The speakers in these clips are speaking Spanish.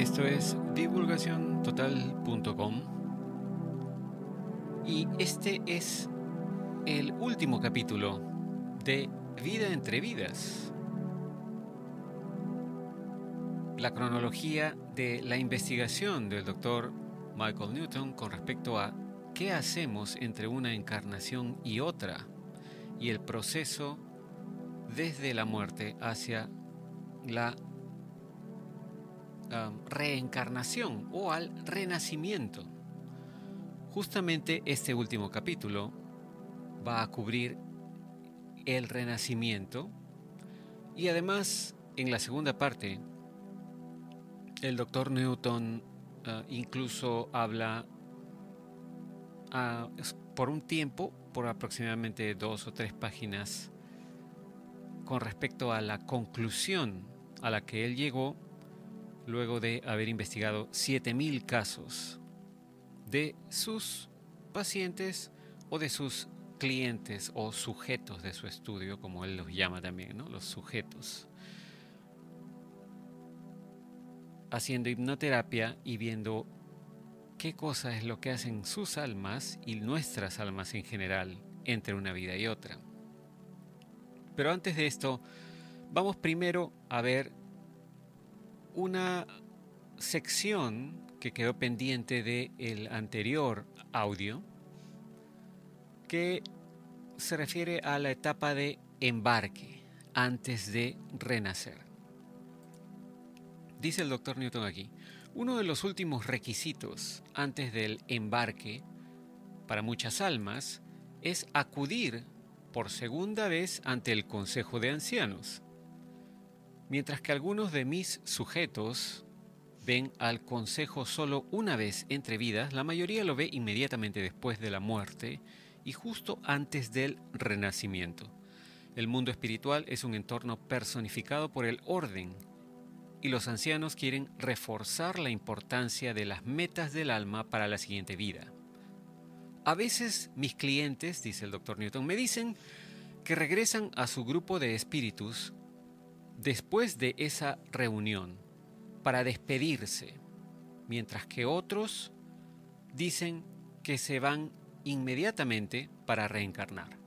Esto es divulgaciontotal.com y este es el último capítulo de Vida entre Vidas. La cronología de la investigación del doctor Michael Newton con respecto a qué hacemos entre una encarnación y otra y el proceso desde la muerte hacia la reencarnación o al renacimiento. Justamente este último capítulo va a cubrir el renacimiento y además en la segunda parte el doctor Newton uh, incluso habla uh, por un tiempo, por aproximadamente dos o tres páginas, con respecto a la conclusión a la que él llegó luego de haber investigado 7.000 casos de sus pacientes o de sus clientes o sujetos de su estudio, como él los llama también, ¿no? los sujetos. Haciendo hipnoterapia y viendo qué cosa es lo que hacen sus almas y nuestras almas en general entre una vida y otra. Pero antes de esto, vamos primero a ver una sección que quedó pendiente del el anterior audio, que se refiere a la etapa de embarque antes de renacer. Dice el doctor Newton aquí, uno de los últimos requisitos antes del embarque para muchas almas es acudir por segunda vez ante el Consejo de Ancianos. Mientras que algunos de mis sujetos ven al Consejo solo una vez entre vidas, la mayoría lo ve inmediatamente después de la muerte y justo antes del renacimiento. El mundo espiritual es un entorno personificado por el orden y los ancianos quieren reforzar la importancia de las metas del alma para la siguiente vida. A veces mis clientes, dice el doctor Newton, me dicen que regresan a su grupo de espíritus después de esa reunión para despedirse, mientras que otros dicen que se van inmediatamente para reencarnar.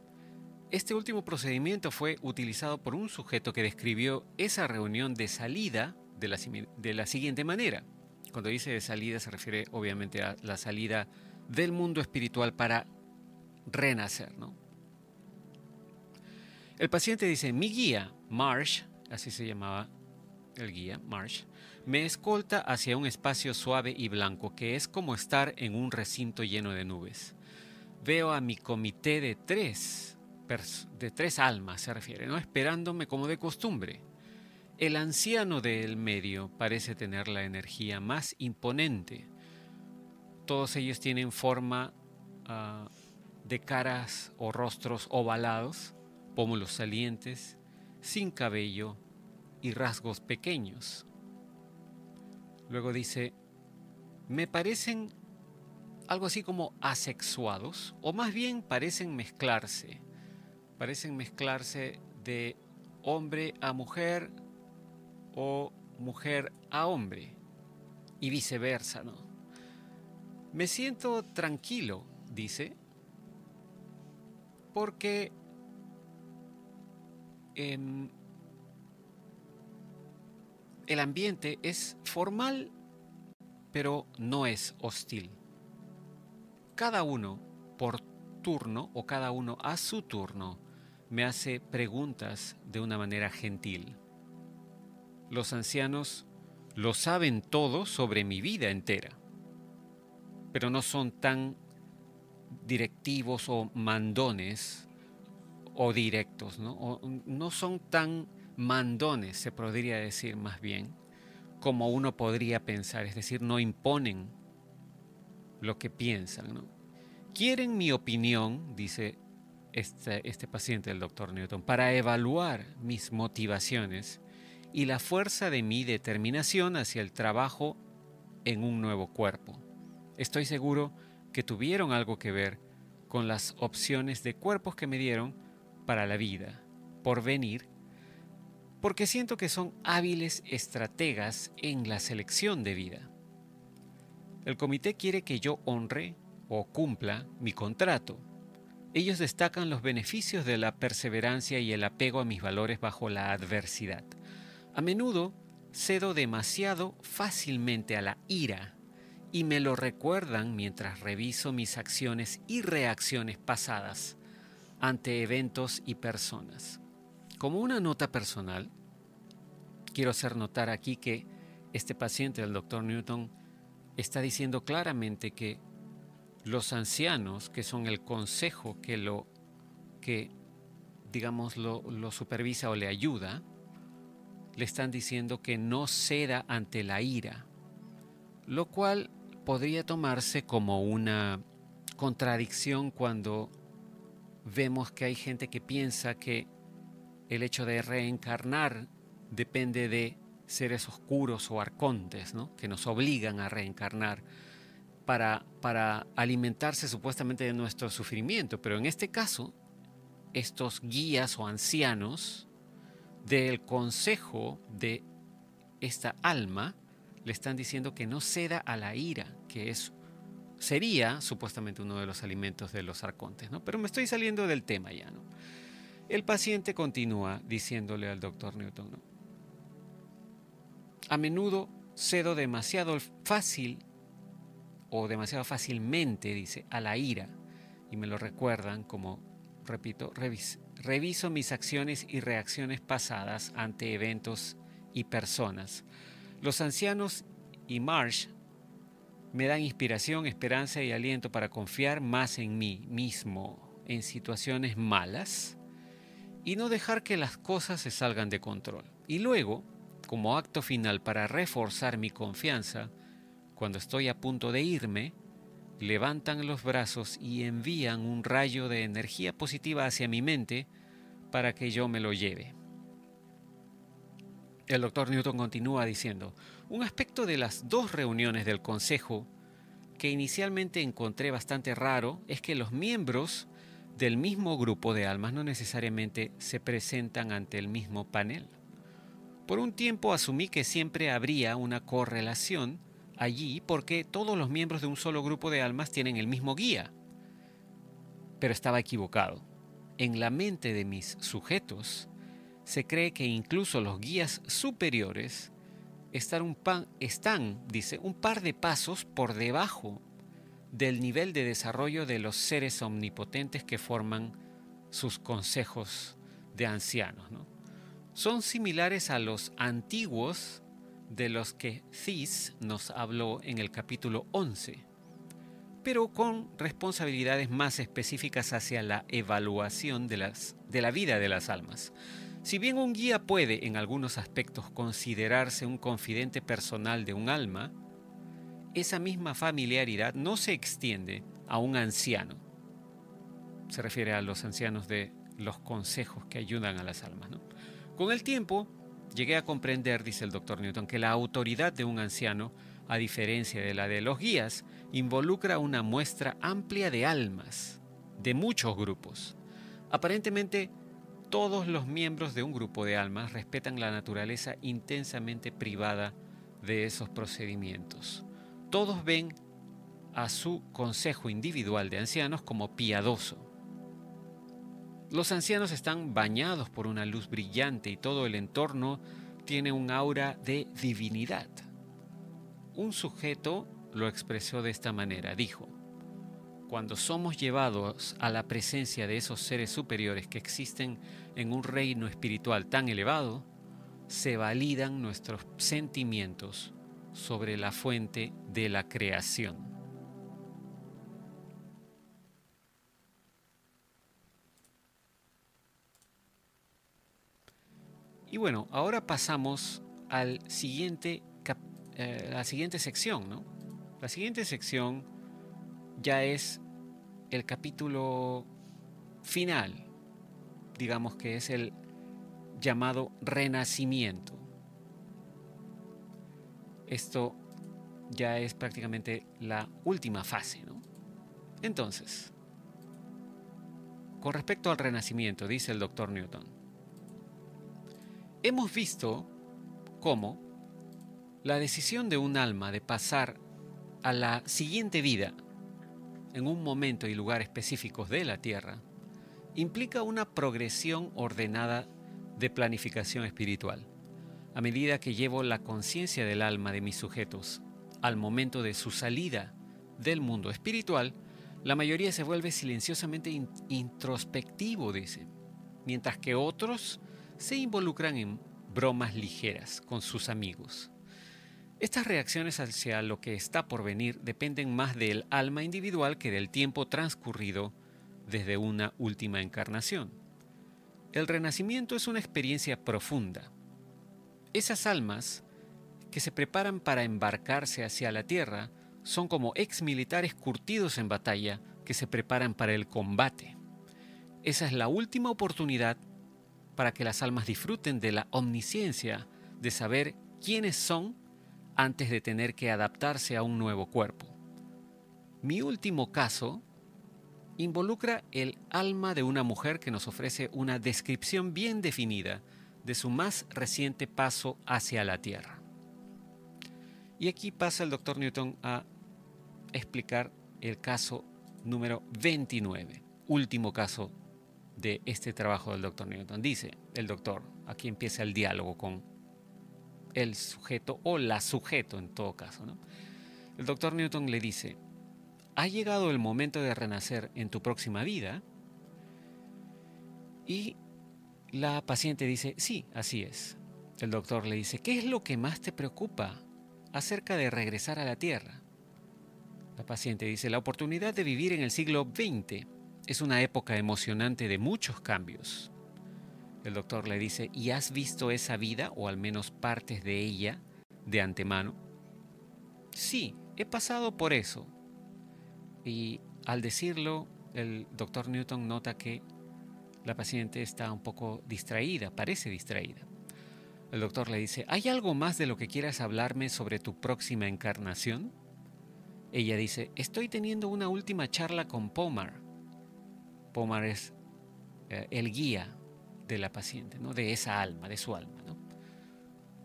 Este último procedimiento fue utilizado por un sujeto que describió esa reunión de salida de la, de la siguiente manera. Cuando dice de salida se refiere obviamente a la salida del mundo espiritual para renacer. ¿no? El paciente dice, mi guía, Marsh, así se llamaba el guía, Marsh, me escolta hacia un espacio suave y blanco que es como estar en un recinto lleno de nubes. Veo a mi comité de tres, de tres almas, se refiere, ¿no? esperándome como de costumbre. El anciano del medio parece tener la energía más imponente, todos ellos tienen forma uh, de caras o rostros ovalados, pómulos salientes, sin cabello y rasgos pequeños. Luego dice, me parecen algo así como asexuados, o más bien parecen mezclarse, parecen mezclarse de hombre a mujer o mujer a hombre, y viceversa, ¿no? Me siento tranquilo, dice, porque el ambiente es formal, pero no es hostil. Cada uno por turno o cada uno a su turno me hace preguntas de una manera gentil. Los ancianos lo saben todo sobre mi vida entera pero no son tan directivos o mandones o directos, ¿no? no son tan mandones, se podría decir más bien, como uno podría pensar, es decir, no imponen lo que piensan. ¿no? Quieren mi opinión, dice este, este paciente del doctor Newton, para evaluar mis motivaciones y la fuerza de mi determinación hacia el trabajo en un nuevo cuerpo. Estoy seguro que tuvieron algo que ver con las opciones de cuerpos que me dieron para la vida por venir porque siento que son hábiles estrategas en la selección de vida. El comité quiere que yo honre o cumpla mi contrato. Ellos destacan los beneficios de la perseverancia y el apego a mis valores bajo la adversidad. A menudo cedo demasiado fácilmente a la ira y me lo recuerdan mientras reviso mis acciones y reacciones pasadas ante eventos y personas. Como una nota personal, quiero hacer notar aquí que este paciente, el doctor Newton, está diciendo claramente que los ancianos, que son el consejo que lo que digamos lo, lo supervisa o le ayuda, le están diciendo que no ceda ante la ira, lo cual podría tomarse como una contradicción cuando vemos que hay gente que piensa que el hecho de reencarnar depende de seres oscuros o arcontes, que nos obligan a reencarnar para, para alimentarse supuestamente de nuestro sufrimiento. Pero en este caso, estos guías o ancianos del consejo de esta alma le están diciendo que no ceda a la ira, que es sería supuestamente uno de los alimentos de los arcontes, ¿no? Pero me estoy saliendo del tema ya, ¿no? El paciente continúa diciéndole al doctor Newton. A menudo cedo demasiado fácil o demasiado fácilmente, dice, a la ira, y me lo recuerdan como, repito, reviso mis acciones y reacciones pasadas ante eventos y personas. Los ancianos y Marsh me dan inspiración, esperanza y aliento para confiar más en mí mismo en situaciones malas y no dejar que las cosas se salgan de control. Y luego, como acto final para reforzar mi confianza, cuando estoy a punto de irme, levantan los brazos y envían un rayo de energía positiva hacia mi mente para que yo me lo lleve. El doctor Newton continúa diciendo, un aspecto de las dos reuniones del Consejo que inicialmente encontré bastante raro es que los miembros del mismo grupo de almas no necesariamente se presentan ante el mismo panel. Por un tiempo asumí que siempre habría una correlación allí porque todos los miembros de un solo grupo de almas tienen el mismo guía. Pero estaba equivocado. En la mente de mis sujetos, se cree que incluso los guías superiores están, un están, dice, un par de pasos por debajo del nivel de desarrollo de los seres omnipotentes que forman sus consejos de ancianos. Son similares a los antiguos de los que Cis nos habló en el capítulo 11, pero con responsabilidades más específicas hacia la evaluación de, las, de la vida de las almas. Si bien un guía puede en algunos aspectos considerarse un confidente personal de un alma, esa misma familiaridad no se extiende a un anciano. Se refiere a los ancianos de los consejos que ayudan a las almas. Con el tiempo, llegué a comprender, dice el doctor Newton, que la autoridad de un anciano, a diferencia de la de los guías, involucra una muestra amplia de almas, de muchos grupos. Aparentemente, todos los miembros de un grupo de almas respetan la naturaleza intensamente privada de esos procedimientos. Todos ven a su consejo individual de ancianos como piadoso. Los ancianos están bañados por una luz brillante y todo el entorno tiene un aura de divinidad. Un sujeto lo expresó de esta manera, dijo, cuando somos llevados a la presencia de esos seres superiores que existen en un reino espiritual tan elevado, se validan nuestros sentimientos sobre la fuente de la creación. Y bueno, ahora pasamos al siguiente eh, la siguiente sección, ¿no? La siguiente sección ya es el capítulo final, digamos que es el llamado renacimiento. Esto ya es prácticamente la última fase, ¿no? Entonces, con respecto al renacimiento, dice el doctor Newton, hemos visto cómo la decisión de un alma de pasar a la siguiente vida en un momento y lugar específicos de la Tierra implica una progresión ordenada de planificación espiritual. A medida que llevo la conciencia del alma de mis sujetos al momento de su salida del mundo espiritual, la mayoría se vuelve silenciosamente introspectivo, dice, mientras que otros se involucran en bromas ligeras con sus amigos. Estas reacciones hacia lo que está por venir dependen más del alma individual que del tiempo transcurrido desde una última encarnación. El renacimiento es una experiencia profunda. Esas almas que se preparan para embarcarse hacia la tierra son como ex militares curtidos en batalla que se preparan para el combate. Esa es la última oportunidad para que las almas disfruten de la omnisciencia, de saber quiénes son antes de tener que adaptarse a un nuevo cuerpo. Mi último caso involucra el alma de una mujer que nos ofrece una descripción bien definida de su más reciente paso hacia la Tierra. Y aquí pasa el doctor Newton a explicar el caso número 29, último caso de este trabajo del doctor Newton. Dice el doctor, aquí empieza el diálogo con el sujeto o la sujeto en todo caso. El doctor Newton le dice, ha llegado el momento de renacer en tu próxima vida. Y la paciente dice, sí, así es. El doctor le dice, ¿qué es lo que más te preocupa acerca de regresar a la Tierra? La paciente dice, la oportunidad de vivir en el siglo XX es una época emocionante de muchos cambios. El doctor le dice, ¿y has visto esa vida o al menos partes de ella de antemano? Sí, he pasado por eso. Y al decirlo, el doctor Newton nota que la paciente está un poco distraída, parece distraída. El doctor le dice, ¿hay algo más de lo que quieras hablarme sobre tu próxima encarnación? Ella dice, estoy teniendo una última charla con Pomar. Pomar es eh, el guía de la paciente, ¿no? de esa alma, de su alma. ¿no?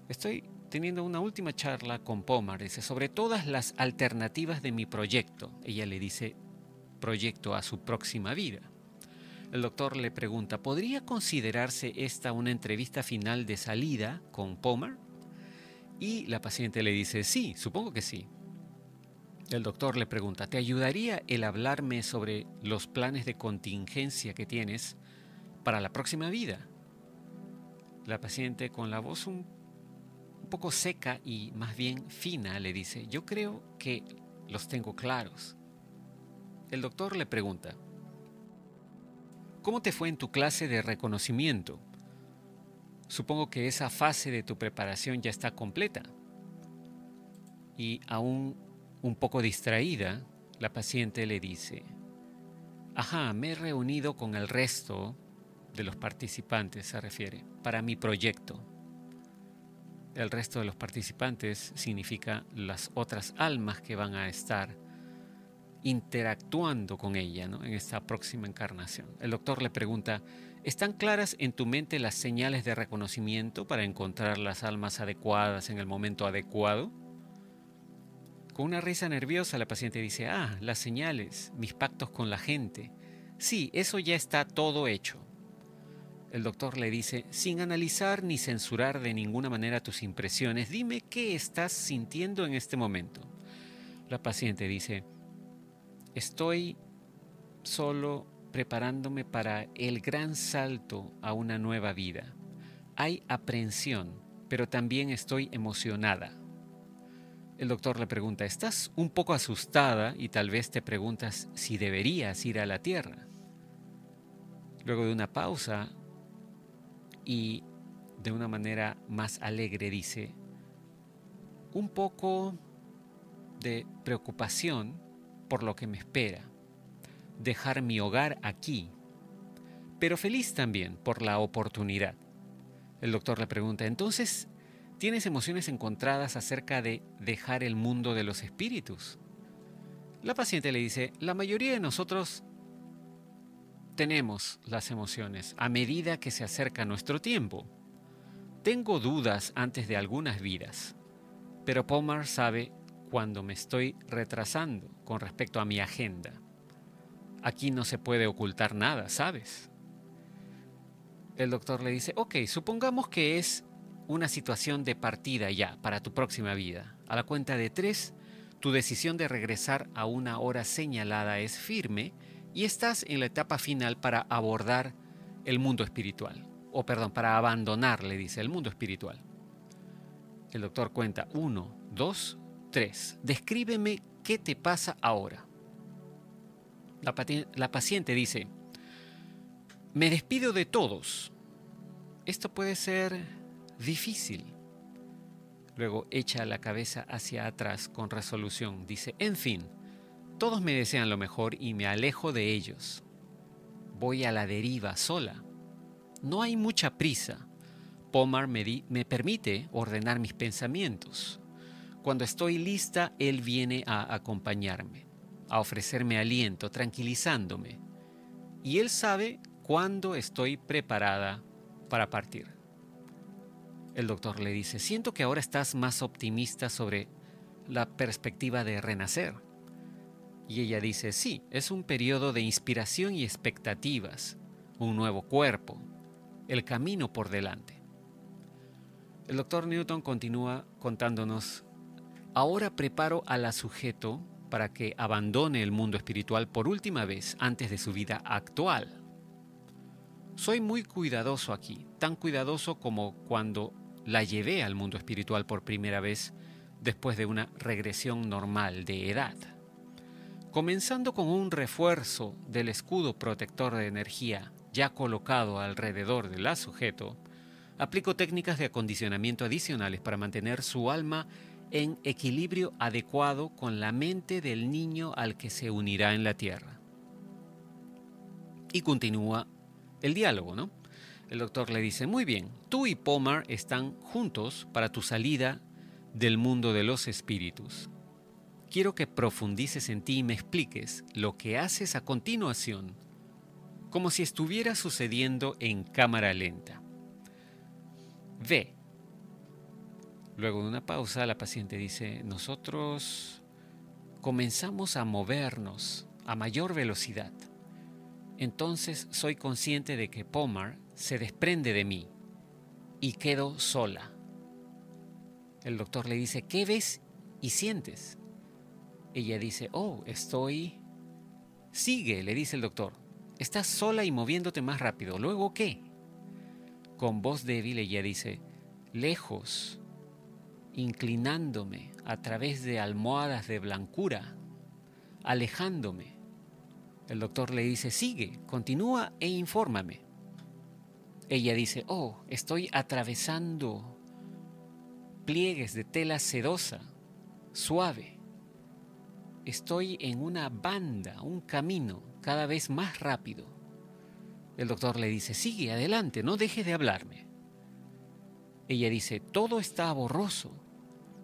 Estoy teniendo una última charla con Pomar, dice, sobre todas las alternativas de mi proyecto. Ella le dice proyecto a su próxima vida. El doctor le pregunta, ¿podría considerarse esta una entrevista final de salida con Pomar? Y la paciente le dice, sí, supongo que sí. El doctor le pregunta, ¿te ayudaría el hablarme sobre los planes de contingencia que tienes para la próxima vida? La paciente con la voz un poco seca y más bien fina le dice, yo creo que los tengo claros. El doctor le pregunta, ¿cómo te fue en tu clase de reconocimiento? Supongo que esa fase de tu preparación ya está completa. Y aún un poco distraída, la paciente le dice, ajá, me he reunido con el resto de los participantes, se refiere, para mi proyecto el resto de los participantes significa las otras almas que van a estar interactuando con ella en esta próxima encarnación. El doctor le pregunta, ¿están claras en tu mente las señales de reconocimiento para encontrar las almas adecuadas en el momento adecuado? Con una risa nerviosa la paciente dice, ah, las señales, mis pactos con la gente. Sí, eso ya está todo hecho. El doctor le dice, sin analizar ni censurar de ninguna manera tus impresiones, dime qué estás sintiendo en este momento. La paciente dice, estoy solo preparándome para el gran salto a una nueva vida. Hay aprensión, pero también estoy emocionada. El doctor le pregunta, ¿estás un poco asustada y tal vez te preguntas si deberías ir a la Tierra? Luego de una pausa, y de una manera más alegre dice, un poco de preocupación por lo que me espera, dejar mi hogar aquí, pero feliz también por la oportunidad. El doctor le pregunta, entonces, ¿tienes emociones encontradas acerca de dejar el mundo de los espíritus? La paciente le dice, la mayoría de nosotros tenemos las emociones a medida que se acerca nuestro tiempo. tengo dudas antes de algunas vidas, pero Pomar sabe cuando me estoy retrasando con respecto a mi agenda. Aquí no se puede ocultar nada, ¿sabes? El doctor le dice, ok, supongamos que es una situación de partida ya para tu próxima vida. A la cuenta de tres, tu decisión de regresar a una hora señalada es firme y estás en la etapa final para abordar el mundo espiritual. O perdón, para abandonar, le dice, el mundo espiritual. El doctor cuenta, uno, dos, tres. Descríbeme qué te pasa ahora. La, la paciente dice, me despido de todos. Esto puede ser difícil. Luego echa la cabeza hacia atrás con resolución. Dice, en fin, todos me desean lo mejor y me alejo de ellos. Voy a la deriva sola. No hay mucha prisa. Pomar me, me permite ordenar mis pensamientos. Cuando estoy lista, él viene a acompañarme, a ofrecerme aliento, tranquilizándome. Y él sabe cuándo estoy preparada para partir. El doctor le dice, siento que ahora estás más optimista sobre la perspectiva de renacer. Y ella dice, sí, es un periodo de inspiración y expectativas, un nuevo cuerpo, el camino por delante. El doctor Newton continúa contándonos, ahora preparo a la sujeto para que abandone el mundo espiritual por última vez antes de su vida actual. Soy muy cuidadoso aquí, tan cuidadoso como cuando la llevé al mundo espiritual por primera vez después de una regresión normal de edad. Comenzando con un refuerzo del escudo protector de energía ya colocado alrededor del sujeto, aplico técnicas de acondicionamiento adicionales para mantener su alma en equilibrio adecuado con la mente del niño al que se unirá en la tierra. Y continúa el diálogo, ¿no? El doctor le dice, muy bien, tú y Pomar están juntos para tu salida del mundo de los espíritus. Quiero que profundices en ti y me expliques lo que haces a continuación, como si estuviera sucediendo en cámara lenta. Ve. Luego de una pausa, la paciente dice, nosotros comenzamos a movernos a mayor velocidad entonces soy consciente de que Pomar se desprende de mí y quedo sola. El doctor le dice, ¿qué ves y sientes? Ella dice, oh, estoy... Sigue, le dice el doctor. Estás sola y moviéndote más rápido. ¿Luego qué? Con voz débil ella dice, lejos, inclinándome a través de almohadas de blancura, alejándome el doctor le dice, sigue, continúa e infórmame. Ella dice, oh, estoy atravesando pliegues de tela sedosa, suave. Estoy en una banda, un camino cada vez más rápido. El doctor le dice, sigue adelante, no dejes de hablarme. Ella dice, todo está borroso.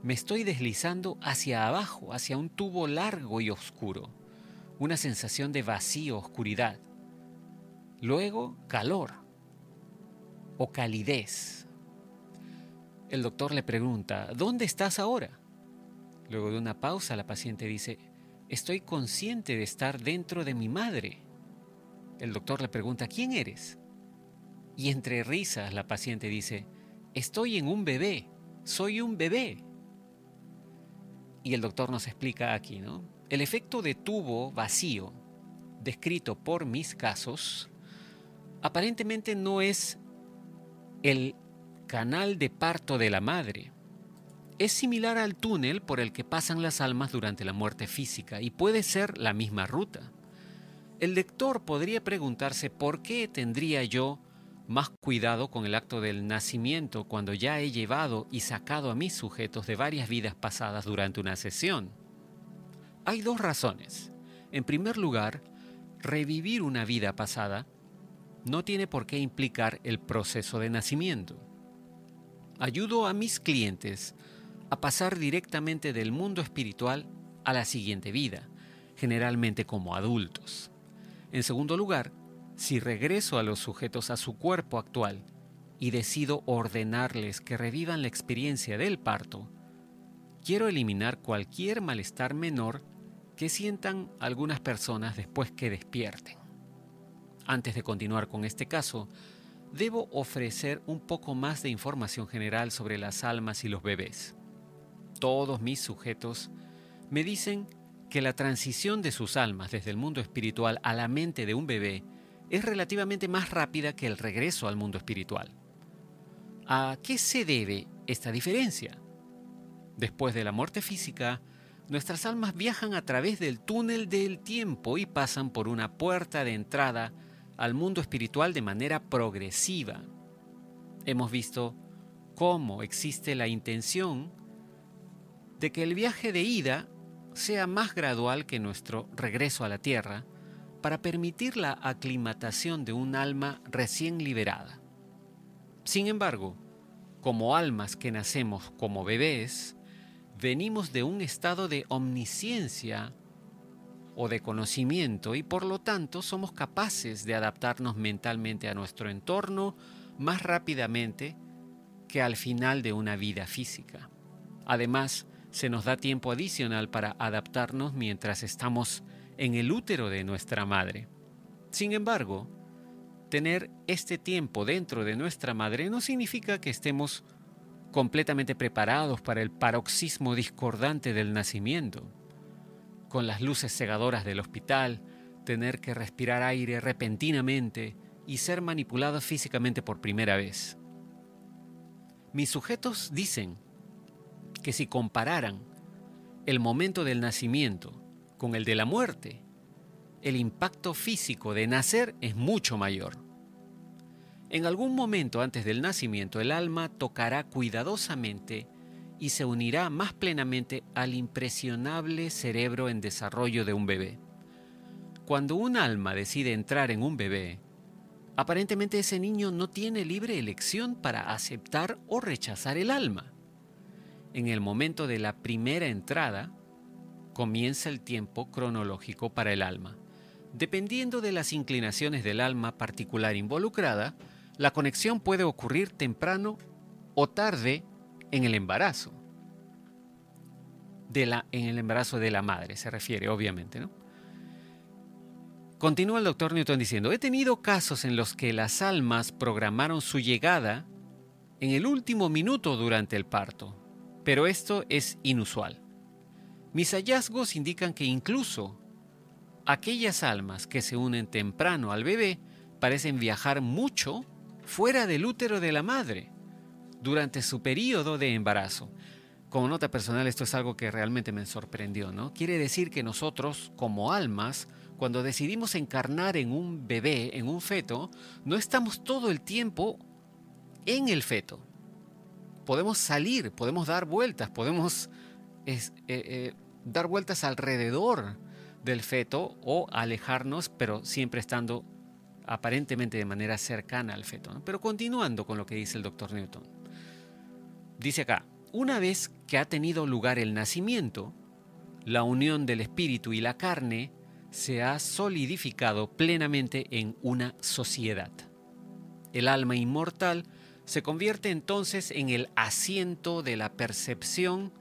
Me estoy deslizando hacia abajo, hacia un tubo largo y oscuro una sensación de vacío, oscuridad. Luego, calor o calidez. El doctor le pregunta, ¿dónde estás ahora? Luego de una pausa, la paciente dice, estoy consciente de estar dentro de mi madre. El doctor le pregunta, ¿quién eres? Y entre risas, la paciente dice, estoy en un bebé, soy un bebé. Y el doctor nos explica aquí, ¿no? El efecto de tubo vacío, descrito por mis casos, aparentemente no es el canal de parto de la madre. Es similar al túnel por el que pasan las almas durante la muerte física y puede ser la misma ruta. El lector podría preguntarse por qué tendría yo más cuidado con el acto del nacimiento cuando ya he llevado y sacado a mis sujetos de varias vidas pasadas durante una sesión. Hay dos razones. En primer lugar, revivir una vida pasada no tiene por qué implicar el proceso de nacimiento. Ayudo a mis clientes a pasar directamente del mundo espiritual a la siguiente vida, generalmente como adultos. En segundo lugar, si regreso a los sujetos a su cuerpo actual y decido ordenarles que revivan la experiencia del parto, quiero eliminar cualquier malestar menor que sientan algunas personas después que despierten. Antes de continuar con este caso, debo ofrecer un poco más de información general sobre las almas y los bebés. Todos mis sujetos me dicen que la transición de sus almas desde el mundo espiritual a la mente de un bebé es relativamente más rápida que el regreso al mundo espiritual. ¿A qué se debe esta diferencia? Después de la muerte física, nuestras almas viajan a través del túnel del tiempo y pasan por una puerta de entrada al mundo espiritual de manera progresiva. Hemos visto cómo existe la intención de que el viaje de ida sea más gradual que nuestro regreso a la Tierra para permitir la aclimatación de un alma recién liberada. Sin embargo, como almas que nacemos como bebés, venimos de un estado de omnisciencia o de conocimiento y por lo tanto somos capaces de adaptarnos mentalmente a nuestro entorno más rápidamente que al final de una vida física. Además, se nos da tiempo adicional para adaptarnos mientras estamos en el útero de nuestra madre. Sin embargo, tener este tiempo dentro de nuestra madre no significa que estemos completamente preparados para el paroxismo discordante del nacimiento con las luces cegadoras del hospital, tener que respirar aire repentinamente y ser manipulado físicamente por primera vez. Mis sujetos dicen que si compararan el momento del nacimiento con el de la muerte, el impacto físico de nacer es mucho mayor. En algún momento antes del nacimiento el alma tocará cuidadosamente y se unirá más plenamente al impresionable cerebro en desarrollo de un bebé. Cuando un alma decide entrar en un bebé, aparentemente ese niño no tiene libre elección para aceptar o rechazar el alma. En el momento de la primera entrada, comienza el tiempo cronológico para el alma. Dependiendo de las inclinaciones del alma particular involucrada, la conexión puede ocurrir temprano o tarde en el embarazo. De la, en el embarazo de la madre se refiere, obviamente. ¿no? Continúa el doctor Newton diciendo, he tenido casos en los que las almas programaron su llegada en el último minuto durante el parto, pero esto es inusual. Mis hallazgos indican que incluso aquellas almas que se unen temprano al bebé parecen viajar mucho fuera del útero de la madre durante su periodo de embarazo. Como nota personal, esto es algo que realmente me sorprendió, ¿no? Quiere decir que nosotros, como almas, cuando decidimos encarnar en un bebé, en un feto, no estamos todo el tiempo en el feto. Podemos salir, podemos dar vueltas, podemos eh, eh, dar vueltas alrededor del feto o alejarnos, pero siempre estando aparentemente de manera cercana al feto. Pero continuando con lo que dice el doctor Newton. Dice acá, una vez que ha tenido lugar el nacimiento, la unión del espíritu y la carne se ha solidificado plenamente en una sociedad. El alma inmortal se convierte entonces en el asiento de la percepción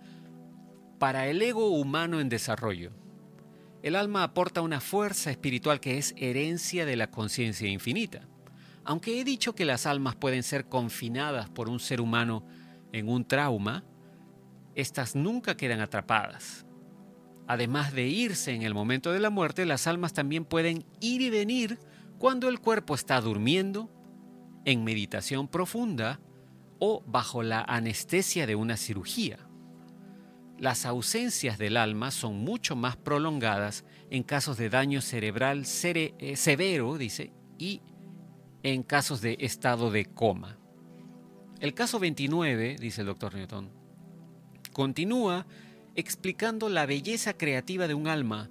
para el ego humano en desarrollo. El alma aporta una fuerza espiritual que es herencia de la conciencia infinita. Aunque he dicho que las almas pueden ser confinadas por un ser humano en un trauma, estas nunca quedan atrapadas. Además de irse en el momento de la muerte, las almas también pueden ir y venir cuando el cuerpo está durmiendo, en meditación profunda o bajo la anestesia de una cirugía. Las ausencias del alma son mucho más prolongadas en casos de daño cerebral eh, severo, dice, y en casos de estado de coma. El caso 29, dice el doctor Newton, continúa explicando la belleza creativa de un alma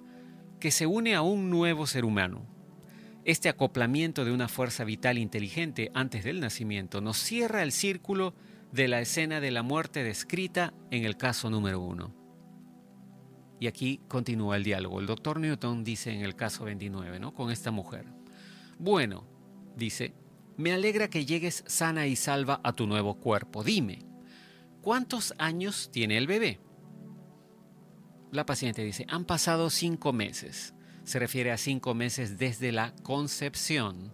que se une a un nuevo ser humano. Este acoplamiento de una fuerza vital inteligente antes del nacimiento nos cierra el círculo de la escena de la muerte descrita en el caso número uno. Y aquí continúa el diálogo. El doctor Newton dice en el caso 29, ¿no? Con esta mujer. Bueno, dice, me alegra que llegues sana y salva a tu nuevo cuerpo. Dime, ¿cuántos años tiene el bebé? La paciente dice, han pasado cinco meses. Se refiere a cinco meses desde la concepción.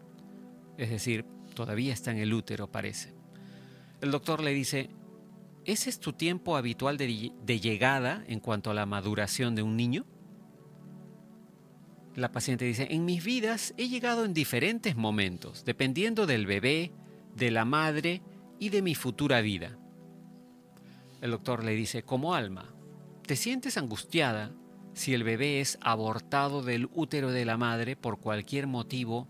Es decir, todavía está en el útero, parece. El doctor le dice, ¿ese es tu tiempo habitual de, llegada en cuanto a la maduración de un niño? La paciente dice, en mis vidas he llegado en diferentes momentos, dependiendo del bebé, de la madre y de mi futura vida. El doctor le dice, como alma, ¿te sientes angustiada si el bebé es abortado del útero de la madre por cualquier motivo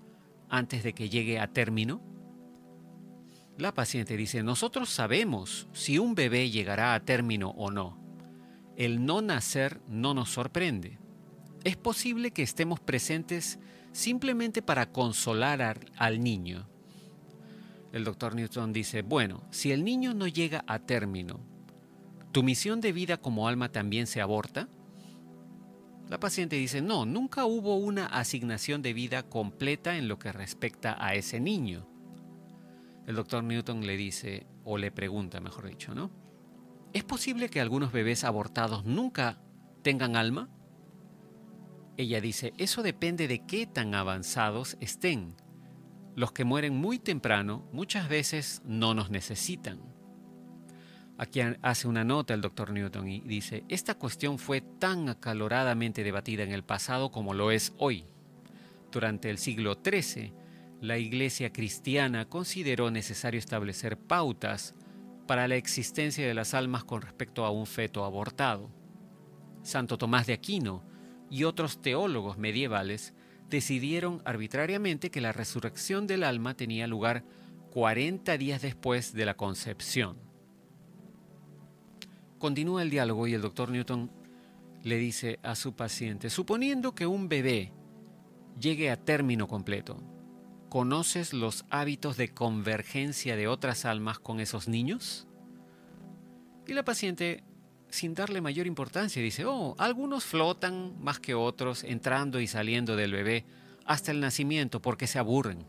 antes de que llegue a término? La paciente dice, nosotros sabemos si un bebé llegará a término o no. El no nacer no nos sorprende es posible que estemos presentes simplemente para consolar al, niño. El doctor Newton dice, bueno, si el niño no llega a término, ¿tu misión de vida como alma también se aborta? La paciente dice, no, nunca hubo una asignación de vida completa en lo que respecta a ese niño. El doctor Newton le dice, o le pregunta, mejor dicho, ¿no? ¿Es posible que algunos bebés abortados nunca tengan alma? Ella dice, eso depende de qué tan avanzados estén. Los que mueren muy temprano muchas veces no nos necesitan. Aquí hace una nota el doctor Newton y dice, esta cuestión fue tan acaloradamente debatida en el pasado como lo es hoy. Durante el siglo XIII, la Iglesia cristiana consideró necesario establecer pautas para la existencia de las almas con respecto a un feto abortado. Santo Tomás de Aquino y otros teólogos medievales decidieron arbitrariamente que la resurrección del alma tenía lugar 40 días después de la concepción. Continúa el diálogo y el doctor Newton le dice a su paciente, suponiendo que un bebé llegue a término completo, ¿conoces los hábitos de convergencia de otras almas con esos niños? Y la paciente sin darle mayor importancia. Dice, oh, algunos flotan más que otros, entrando y saliendo del bebé hasta el nacimiento porque se aburren.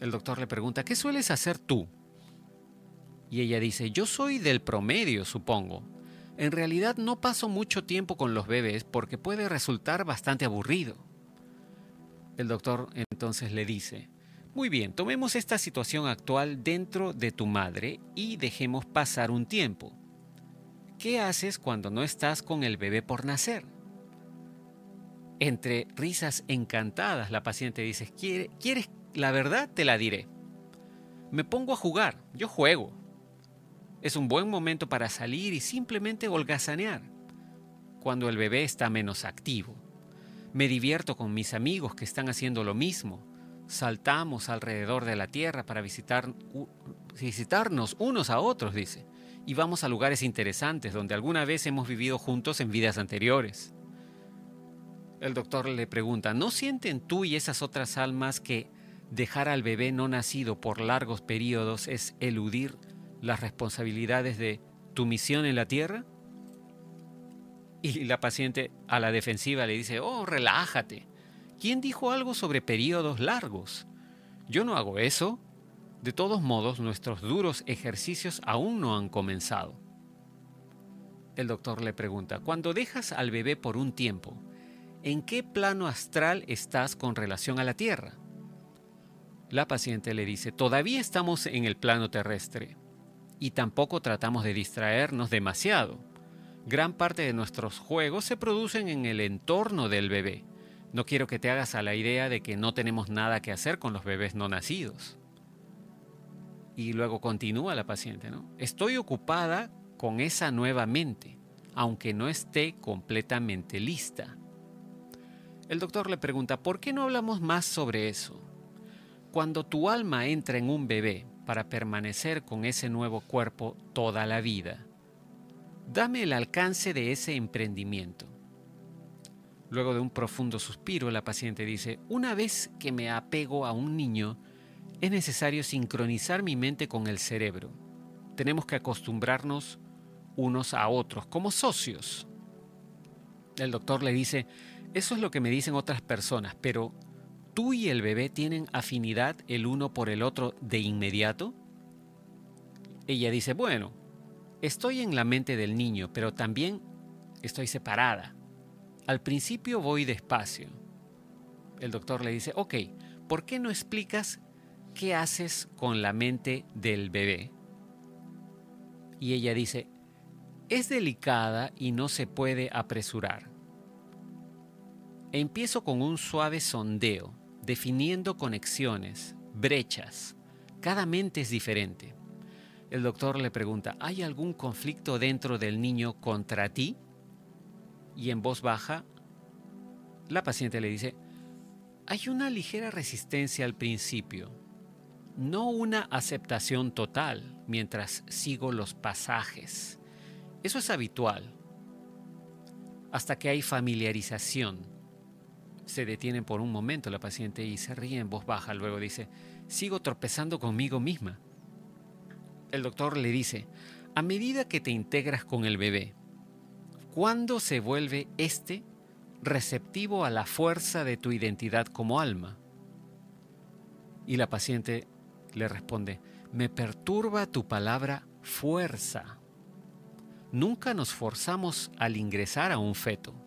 El doctor le pregunta, ¿qué sueles hacer tú? Y ella dice, yo soy del promedio, supongo. En realidad no paso mucho tiempo con los bebés porque puede resultar bastante aburrido. El doctor entonces le dice, muy bien, tomemos esta situación actual dentro de tu madre y dejemos pasar un tiempo. ¿Qué haces cuando no estás con el bebé por nacer? Entre risas encantadas, la paciente dice, ¿quieres la verdad? Te la diré. Me pongo a jugar, yo juego. Es un buen momento para salir y simplemente holgazanear, cuando el bebé está menos activo. Me divierto con mis amigos que están haciendo lo mismo. Saltamos alrededor de la tierra para visitar, visitarnos unos a otros, dice y vamos a lugares interesantes donde alguna vez hemos vivido juntos en vidas anteriores. El doctor le pregunta, ¿no sienten tú y esas otras almas que dejar al bebé no nacido por largos periodos es eludir las responsabilidades de tu misión en la tierra? Y la paciente a la defensiva le dice, oh, relájate. ¿Quién dijo algo sobre periodos largos? Yo no hago eso. De todos modos, nuestros duros ejercicios aún no han comenzado. El doctor le pregunta, cuando dejas al bebé por un tiempo, ¿en qué plano astral estás con relación a la Tierra? La paciente le dice, todavía estamos en el plano terrestre y tampoco tratamos de distraernos demasiado. Gran parte de nuestros juegos se producen en el entorno del bebé. No quiero que te hagas a la idea de que no tenemos nada que hacer con los bebés no nacidos. Y luego continúa la paciente, ¿no? Estoy ocupada con esa nueva mente, aunque no esté completamente lista. El doctor le pregunta, ¿por qué no hablamos más sobre eso? Cuando tu alma entra en un bebé para permanecer con ese nuevo cuerpo toda la vida, dame el alcance de ese emprendimiento. Luego de un profundo suspiro, la paciente dice, una vez que me apego a un niño, es necesario sincronizar mi mente con el cerebro. Tenemos que acostumbrarnos unos a otros, como socios. El doctor le dice, eso es lo que me dicen otras personas, pero ¿Tú y el bebé tienen afinidad el uno por el otro de inmediato? Ella dice, bueno, estoy en la mente del niño, pero también estoy separada. Al principio voy despacio. El doctor le dice, ok, ¿por qué no explicas qué haces con la mente del bebé? Y ella dice, es delicada y no se puede apresurar. Empiezo con un suave sondeo, definiendo conexiones, brechas. Cada mente es diferente. El doctor le pregunta, ¿hay algún conflicto dentro del niño contra ti? Y en voz baja, la paciente le dice, hay una ligera resistencia al principio, no una aceptación total mientras sigo los pasajes. Eso es habitual. Hasta que hay familiarización. Se detiene por un momento la paciente y se ríe en voz baja. Luego dice, sigo tropezando conmigo misma. El doctor le dice, a medida que te integras con el bebé, ¿cuándo se vuelve este receptivo a la fuerza de tu identidad como alma? Y la paciente le responde, me perturba tu palabra fuerza. Nunca nos forzamos al ingresar a un feto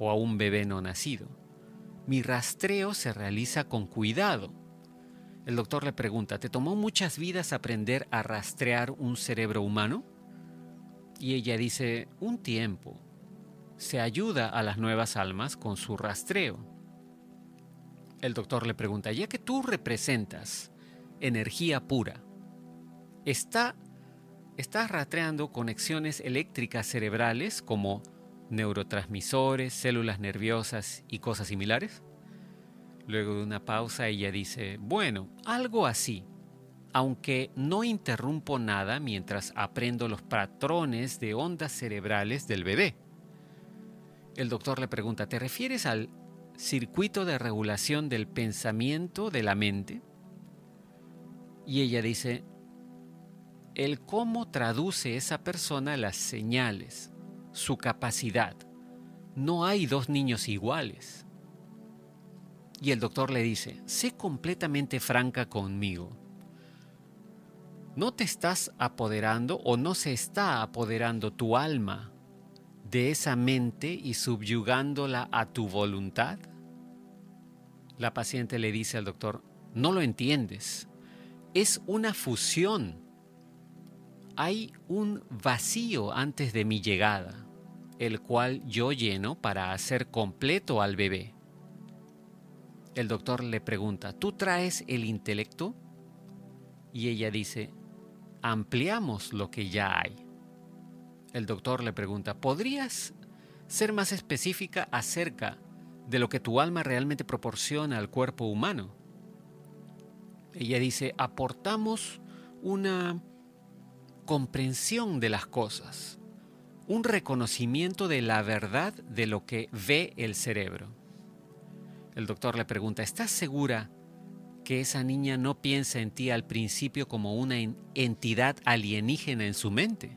o a un bebé no nacido. Mi rastreo se realiza con cuidado el doctor le pregunta, ¿te tomó muchas vidas aprender a rastrear un cerebro humano? Y ella dice, un tiempo. Se ayuda a las nuevas almas con su rastreo. El doctor le pregunta, ya que tú representas energía pura, ¿está, ¿estás rastreando conexiones eléctricas cerebrales como neurotransmisores, células nerviosas y cosas similares? Luego de una pausa ella dice, bueno, algo así, aunque no interrumpo nada mientras aprendo los patrones de ondas cerebrales del bebé. El doctor le pregunta, ¿te refieres al circuito de regulación del pensamiento de la mente? Y ella dice, el cómo traduce esa persona las señales, su capacidad. No hay dos niños iguales. Y el doctor le dice, sé completamente franca conmigo. ¿No te estás apoderando o no se está apoderando tu alma de esa mente y subyugándola a tu voluntad? La paciente le dice al doctor, no lo entiendes. Es una fusión. Hay un vacío antes de mi llegada, el cual yo lleno para hacer completo al bebé el doctor le pregunta, ¿tú traes el intelecto? Y ella dice, ampliamos lo que ya hay. El doctor le pregunta, ¿podrías ser más específica acerca de lo que tu alma realmente proporciona al cuerpo humano? Ella dice, aportamos una comprensión de las cosas, un reconocimiento de la verdad de lo que ve el cerebro. El doctor le pregunta, ¿estás segura que esa niña no piensa en ti al principio como una entidad alienígena en su mente?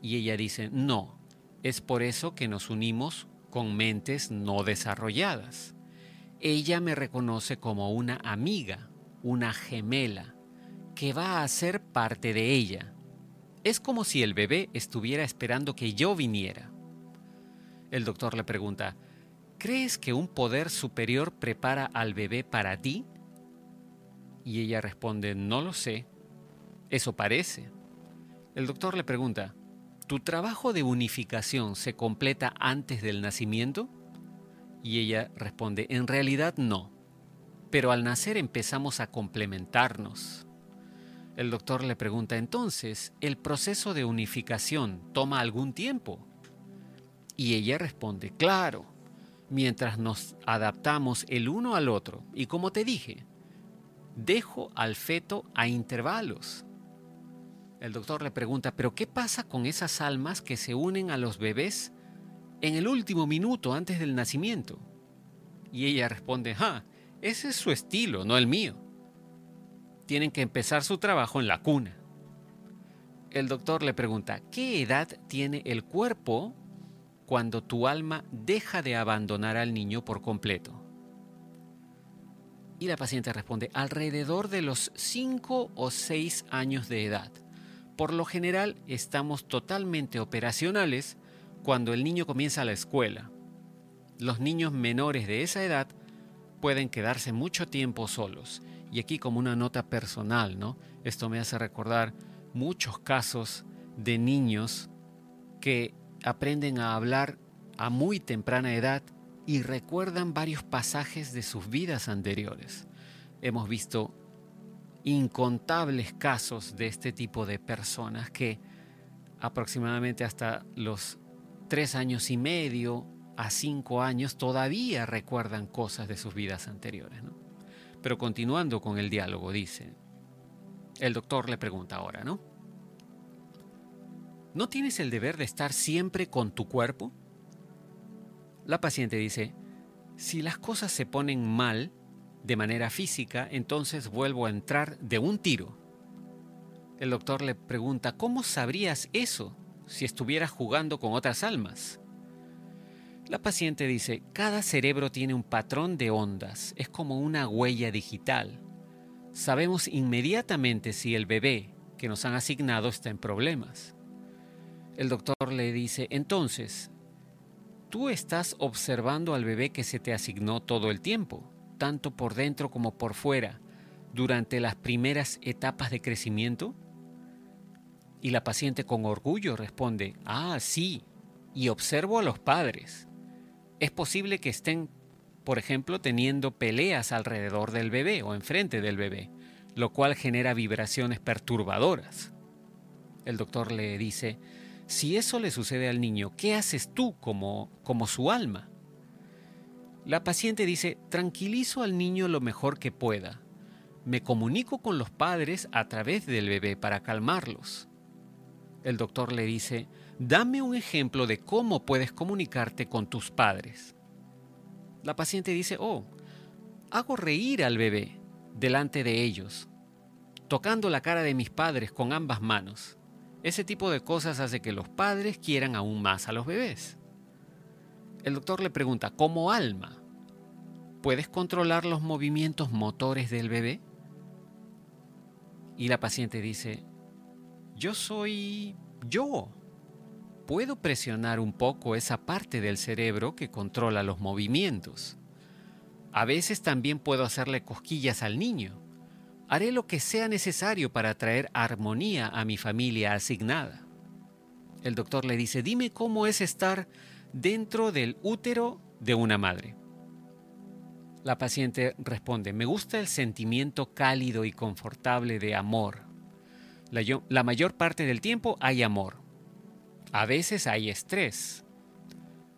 Y ella dice, no, es por eso que nos unimos con mentes no desarrolladas. Ella me reconoce como una amiga, una gemela, que va a ser parte de ella. Es como si el bebé estuviera esperando que yo viniera. El doctor le pregunta, ¿crees que un poder superior prepara al bebé para ti? Y ella responde, no lo sé. Eso parece. El doctor le pregunta, ¿tu trabajo de unificación se completa antes del nacimiento? Y ella responde, en realidad no. Pero al nacer empezamos a complementarnos. El doctor le pregunta, entonces, ¿el proceso de unificación toma algún tiempo? Y ella responde, claro, mientras nos adaptamos el uno al otro. Y como te dije, dejo al feto a intervalos. El doctor le pregunta, ¿pero qué pasa con esas almas que se unen a los bebés en el último minuto antes del nacimiento? Y ella responde, ah, ese es su estilo, no el mío. Tienen que empezar su trabajo en la cuna. El doctor le pregunta, ¿qué edad tiene el cuerpo cuando tu alma deja de abandonar al niño por completo. Y la paciente responde, alrededor de los 5 o 6 años de edad. Por lo general estamos totalmente operacionales cuando el niño comienza la escuela. Los niños menores de esa edad pueden quedarse mucho tiempo solos. Y aquí como una nota personal, ¿no? Esto me hace recordar muchos casos de niños que aprenden a hablar a muy temprana edad y recuerdan varios pasajes de sus vidas anteriores. Hemos visto incontables casos de este tipo de personas que aproximadamente hasta los tres años y medio a cinco años todavía recuerdan cosas de sus vidas anteriores. Pero continuando con el diálogo, dice, el doctor le pregunta ahora, ¿no? ¿No tienes el deber de estar siempre con tu cuerpo? La paciente dice, si las cosas se ponen mal de manera física, entonces vuelvo a entrar de un tiro. El doctor le pregunta, ¿cómo sabrías eso si estuvieras jugando con otras almas? La paciente dice, cada cerebro tiene un patrón de ondas, es como una huella digital. Sabemos inmediatamente si el bebé que nos han asignado está en problemas. El doctor le dice, entonces, tú estás observando al bebé que se te asignó todo el tiempo, tanto por dentro como por fuera, durante las primeras etapas de crecimiento? Y la paciente con orgullo responde, ah, sí, y observo a los padres. Es posible que estén, por ejemplo, teniendo peleas alrededor del bebé o enfrente del bebé, lo cual genera vibraciones perturbadoras. El doctor le dice, si eso le sucede al niño, ¿qué haces tú como, como su alma? La paciente dice, tranquilizo al niño lo mejor que pueda. Me comunico con los padres a través del bebé para calmarlos. El doctor le dice, dame un ejemplo de cómo puedes comunicarte con tus padres. La paciente dice, oh, hago reír al bebé delante de ellos, tocando la cara de mis padres con ambas manos. Ese tipo de cosas hace que los padres quieran aún más a los bebés. El doctor le pregunta, ¿cómo alma? ¿Puedes controlar los movimientos motores del bebé? Y la paciente dice, yo soy yo. Puedo presionar un poco esa parte del cerebro que controla los movimientos. A veces también puedo hacerle cosquillas al niño haré lo que sea necesario para traer armonía a mi familia asignada. El doctor le dice, dime cómo es estar dentro del útero de una madre. La paciente responde, me gusta el sentimiento cálido y confortable de amor. La, la, mayor parte del tiempo hay amor. A veces hay estrés.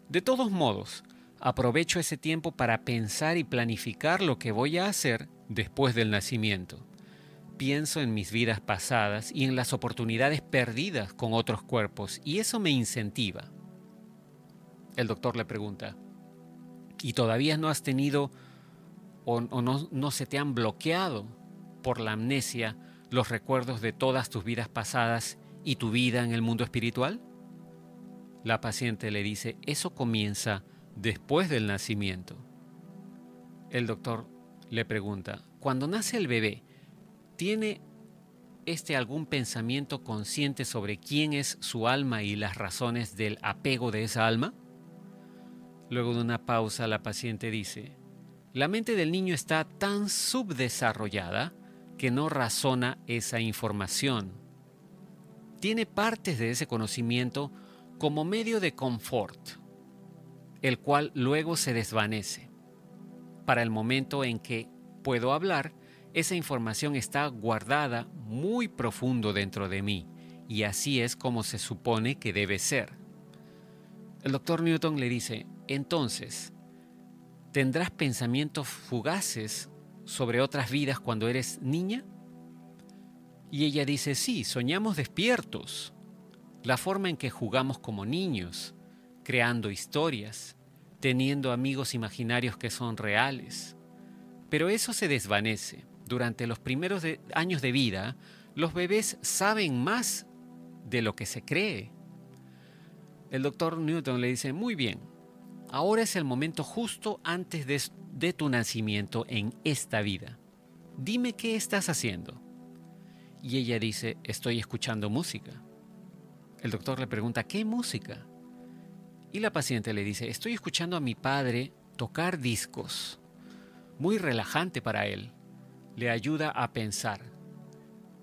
De todos modos, aprovecho ese tiempo para pensar y planificar lo que voy a hacer después del nacimiento. Pienso en mis vidas pasadas y en las oportunidades perdidas con otros cuerpos y eso me incentiva. El doctor le pregunta, ¿y todavía no has tenido o, no, no se te han bloqueado por la amnesia los recuerdos de todas tus vidas pasadas y tu vida en el mundo espiritual? La paciente le dice, eso comienza después del nacimiento. El doctor le pregunta, cuando nace el bebé, ¿tiene este algún pensamiento consciente sobre quién es su alma y las razones del apego de esa alma? Luego de una pausa, la paciente dice, la mente del niño está tan subdesarrollada que no razona esa información. Tiene partes de ese conocimiento como medio de confort, el cual luego se desvanece para el momento en que puedo hablar, esa información está guardada muy profundo dentro de mí y así es como se supone que debe ser. El doctor Newton le dice, entonces, ¿tendrás pensamientos fugaces sobre otras vidas cuando eres niña? Y ella dice, sí, soñamos despiertos. La forma en que jugamos como niños, creando historias, teniendo amigos imaginarios que son reales. Pero eso se desvanece. Durante los primeros años de vida, los bebés saben más de lo que se cree. El doctor Newton le dice, muy bien, ahora es el momento justo antes de, de tu nacimiento en esta vida. Dime qué estás haciendo. Y ella dice, estoy escuchando música. El doctor le pregunta, ¿qué música? Y la paciente le dice, estoy escuchando a mi padre tocar discos. Muy relajante para él. Le ayuda a pensar.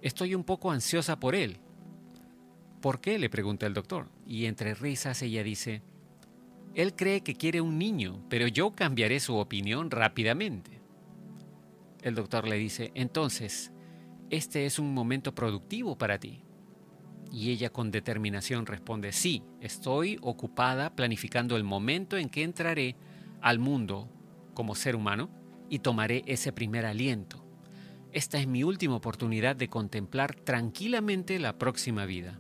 Estoy un poco ansiosa por él. ¿Por qué? le pregunta el doctor. Y entre risas ella dice, él cree que quiere un niño, pero yo cambiaré su opinión rápidamente. El doctor le dice, entonces, este es un momento productivo para ti. Y ella con determinación responde, sí, estoy ocupada planificando el momento en que entraré al mundo como ser humano y tomaré ese primer aliento. Esta es mi última oportunidad de contemplar tranquilamente la próxima vida.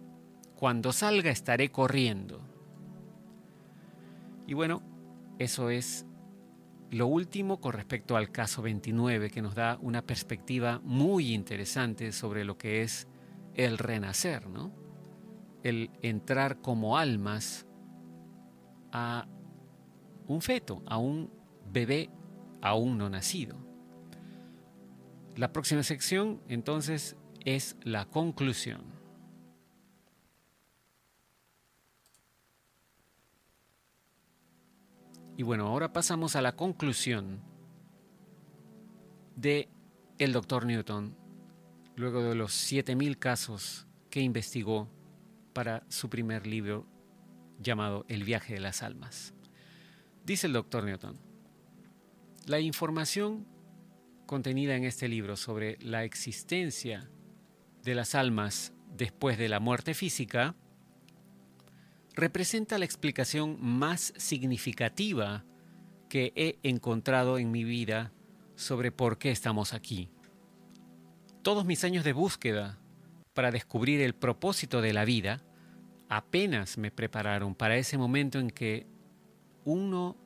Cuando salga estaré corriendo. Y bueno, eso es lo último con respecto al caso 29 que nos da una perspectiva muy interesante sobre lo que es el renacer, ¿no? El entrar como almas a un feto, a un bebé aún no nacido. La próxima sección entonces es la conclusión. Y bueno, ahora pasamos a la conclusión de el doctor Newton, luego de los 7000 casos que investigó para su primer libro llamado El viaje de las almas. Dice el doctor Newton, la información contenida en este libro sobre la existencia de las almas después de la muerte física representa la explicación más significativa que he encontrado en mi vida sobre por qué estamos aquí. Todos mis años de búsqueda para descubrir el propósito de la vida apenas me prepararon para ese momento en que uno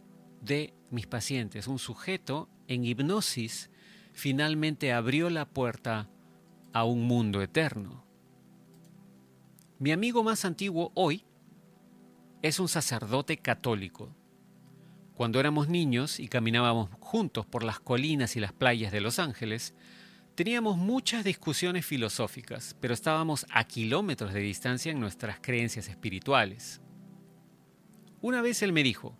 de mis pacientes, un sujeto en hipnosis, finalmente abrió la puerta a un mundo eterno. Mi amigo más antiguo hoy es un sacerdote católico. Cuando éramos niños y caminábamos juntos por las colinas y las playas de Los Ángeles, teníamos muchas discusiones filosóficas, pero estábamos a kilómetros de distancia en nuestras creencias espirituales. Una vez él me dijo,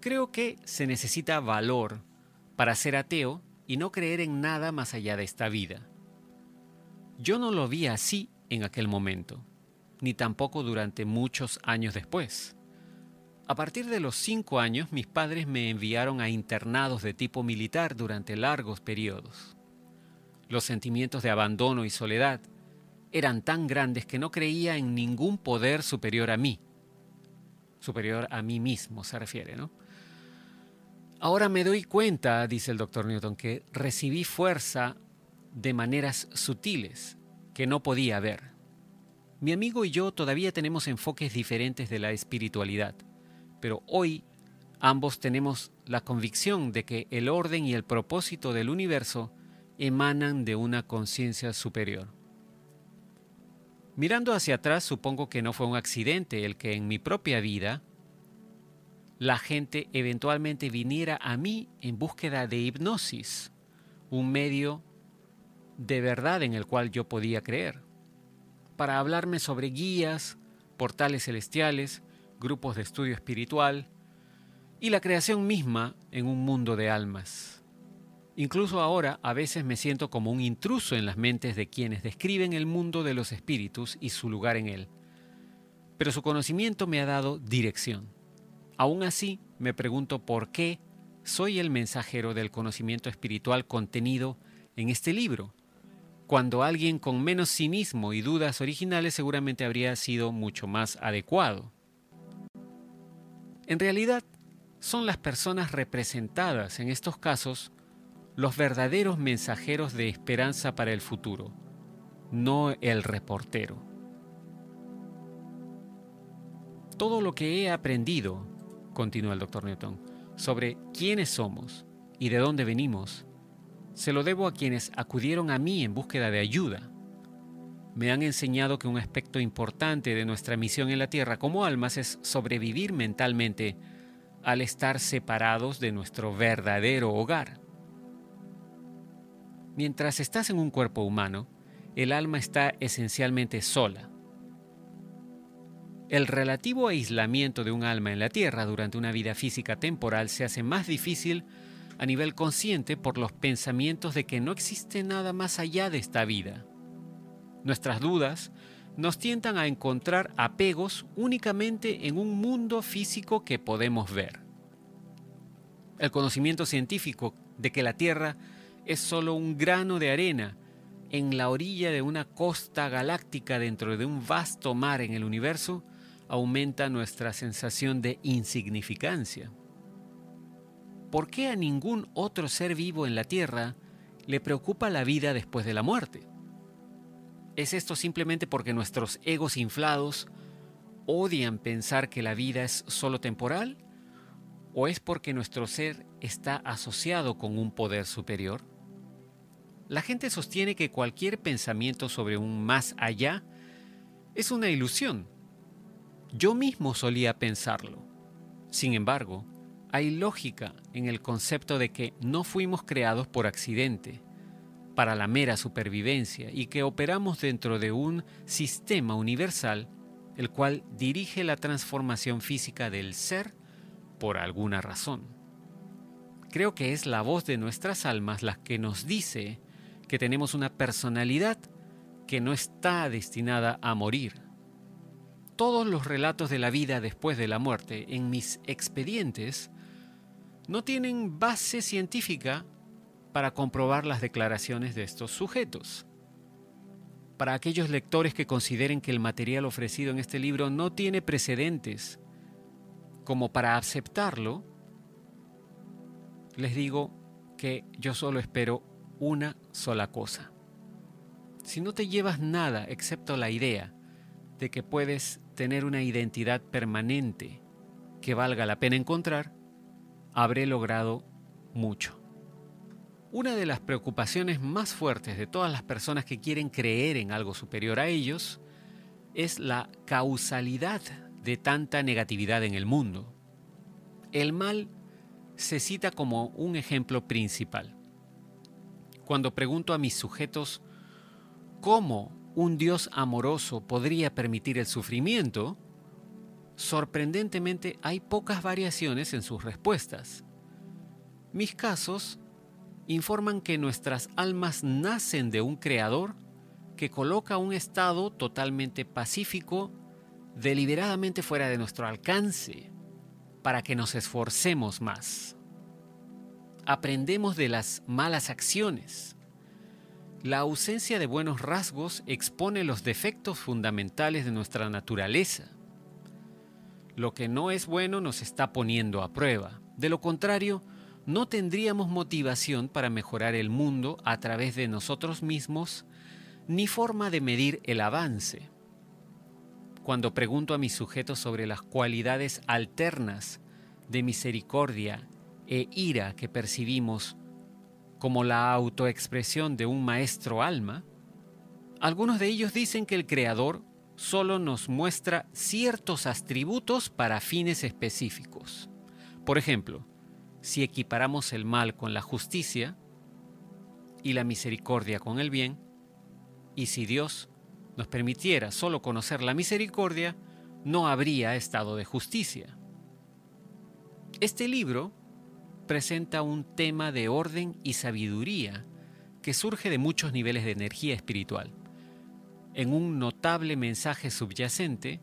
creo que se necesita valor para ser ateo y no creer en nada más allá de esta vida. Yo no lo vi así en aquel momento ni tampoco durante muchos años después. A partir de los cinco años, mis padres me enviaron a internados de tipo militar durante largos periodos. Los sentimientos de abandono y soledad eran tan grandes que no creía en ningún poder superior a mí. Superior a mí mismo se refiere, ¿no? Ahora me doy cuenta, dice el doctor Newton, que recibí fuerza de maneras sutiles que no podía ver. Mi amigo y yo todavía tenemos enfoques diferentes de la espiritualidad, pero hoy ambos tenemos la convicción de que el orden y el propósito del universo emanan de una conciencia superior. Mirando hacia atrás, supongo que no fue un accidente el que en mi propia vida la gente eventualmente viniera a mí en búsqueda de hipnosis, un medio de verdad en el cual yo podía creer para hablarme sobre guías, portales celestiales, grupos de estudio espiritual y la creación misma en un mundo de almas. Incluso ahora a veces me siento como un intruso en las mentes de quienes describen el mundo de los espíritus y su lugar en él. Pero su conocimiento me ha dado dirección. Aún así, me pregunto por qué soy el mensajero del conocimiento espiritual contenido en este libro cuando alguien con menos cinismo y dudas originales seguramente habría sido mucho más adecuado. En realidad, son las personas representadas en estos casos los verdaderos mensajeros de esperanza para el futuro, no el reportero. Todo lo que he aprendido, continúa el doctor Newton, sobre quiénes somos y de dónde venimos, se lo debo a quienes acudieron a mí en búsqueda de ayuda. Me han enseñado que un aspecto importante de nuestra misión en la Tierra como almas es sobrevivir mentalmente al estar separados de nuestro verdadero hogar. Mientras estás en un cuerpo humano, el alma está esencialmente sola. El relativo aislamiento de un alma en la Tierra durante una vida física temporal se hace más difícil a nivel consciente por los pensamientos de que no existe nada más allá de esta vida. Nuestras dudas nos tientan a encontrar apegos únicamente en un mundo físico que podemos ver. El conocimiento científico de que la Tierra es solo un grano de arena en la orilla de una costa galáctica dentro de un vasto mar en el universo aumenta nuestra sensación de insignificancia. ¿por qué a ningún otro ser vivo en la Tierra le preocupa la vida después de la muerte? ¿Es esto simplemente porque nuestros egos inflados odian pensar que la vida es solo temporal? ¿O es porque nuestro ser está asociado con un poder superior? La gente sostiene que cualquier pensamiento sobre un más allá es una ilusión. Yo mismo solía pensarlo. Sin embargo, hay lógica en el concepto de que no fuimos creados por accidente, para la mera supervivencia, y que operamos dentro de un sistema universal el cual dirige la transformación física del ser por alguna razón. Creo que es la voz de nuestras almas la que nos dice que tenemos una personalidad que no está destinada a morir. Todos los relatos de la vida después de la muerte en mis expedientes no tienen base científica para comprobar las declaraciones de estos sujetos. Para aquellos lectores que consideren que el material ofrecido en este libro no tiene precedentes como para aceptarlo, les digo que yo solo espero una sola cosa. Si no te llevas nada excepto la idea de que puedes tener una identidad permanente que valga la pena encontrar, habré logrado mucho. Una de las preocupaciones más fuertes de todas las personas que quieren creer en algo superior a ellos es la causalidad de tanta negatividad en el mundo. El mal se cita como un ejemplo principal. Cuando pregunto a mis sujetos cómo un Dios amoroso podría permitir el sufrimiento, sorprendentemente hay pocas variaciones en sus respuestas. Mis casos informan que nuestras almas nacen de un creador que coloca un estado totalmente pacífico deliberadamente fuera de nuestro alcance para que nos esforcemos más. Aprendemos de las malas acciones. La ausencia de buenos rasgos expone los defectos fundamentales de nuestra naturaleza. Lo que no es bueno nos está poniendo a prueba. De lo contrario, no tendríamos motivación para mejorar el mundo a través de nosotros mismos, ni forma de medir el avance. Cuando pregunto a mis sujetos sobre las cualidades alternas de misericordia e ira que percibimos como la autoexpresión de un maestro alma, algunos de ellos dicen que el Creador solo nos muestra ciertos atributos para fines específicos. Por ejemplo, si equiparamos el mal con la justicia y la misericordia con el bien, y si Dios nos permitiera solo conocer la misericordia, no habría estado de justicia. Este libro presenta un tema de orden y sabiduría que surge de muchos niveles de energía espiritual en un notable mensaje subyacente,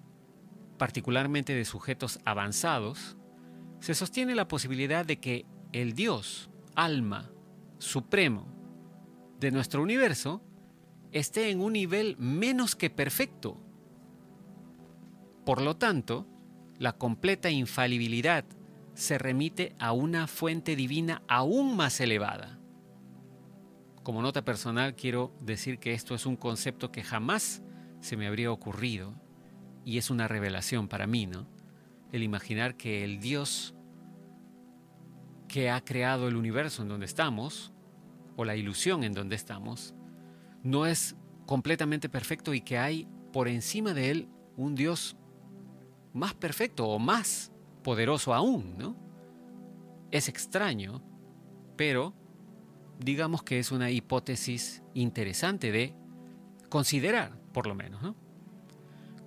particularmente de sujetos avanzados, se sostiene la posibilidad de que el Dios, alma, supremo de nuestro universo, esté en un nivel menos que perfecto. Por lo tanto, la completa infalibilidad se remite a una fuente divina aún más elevada, como nota personal quiero decir que esto es un concepto que jamás se me habría ocurrido y es una revelación para mí, ¿no? El imaginar que el Dios que ha creado el universo en donde estamos, o la ilusión en donde estamos, no es completamente perfecto y que hay por encima de él un Dios más perfecto o más poderoso aún, ¿no? Es extraño, pero digamos que es una hipótesis interesante de considerar, por lo menos, ¿no?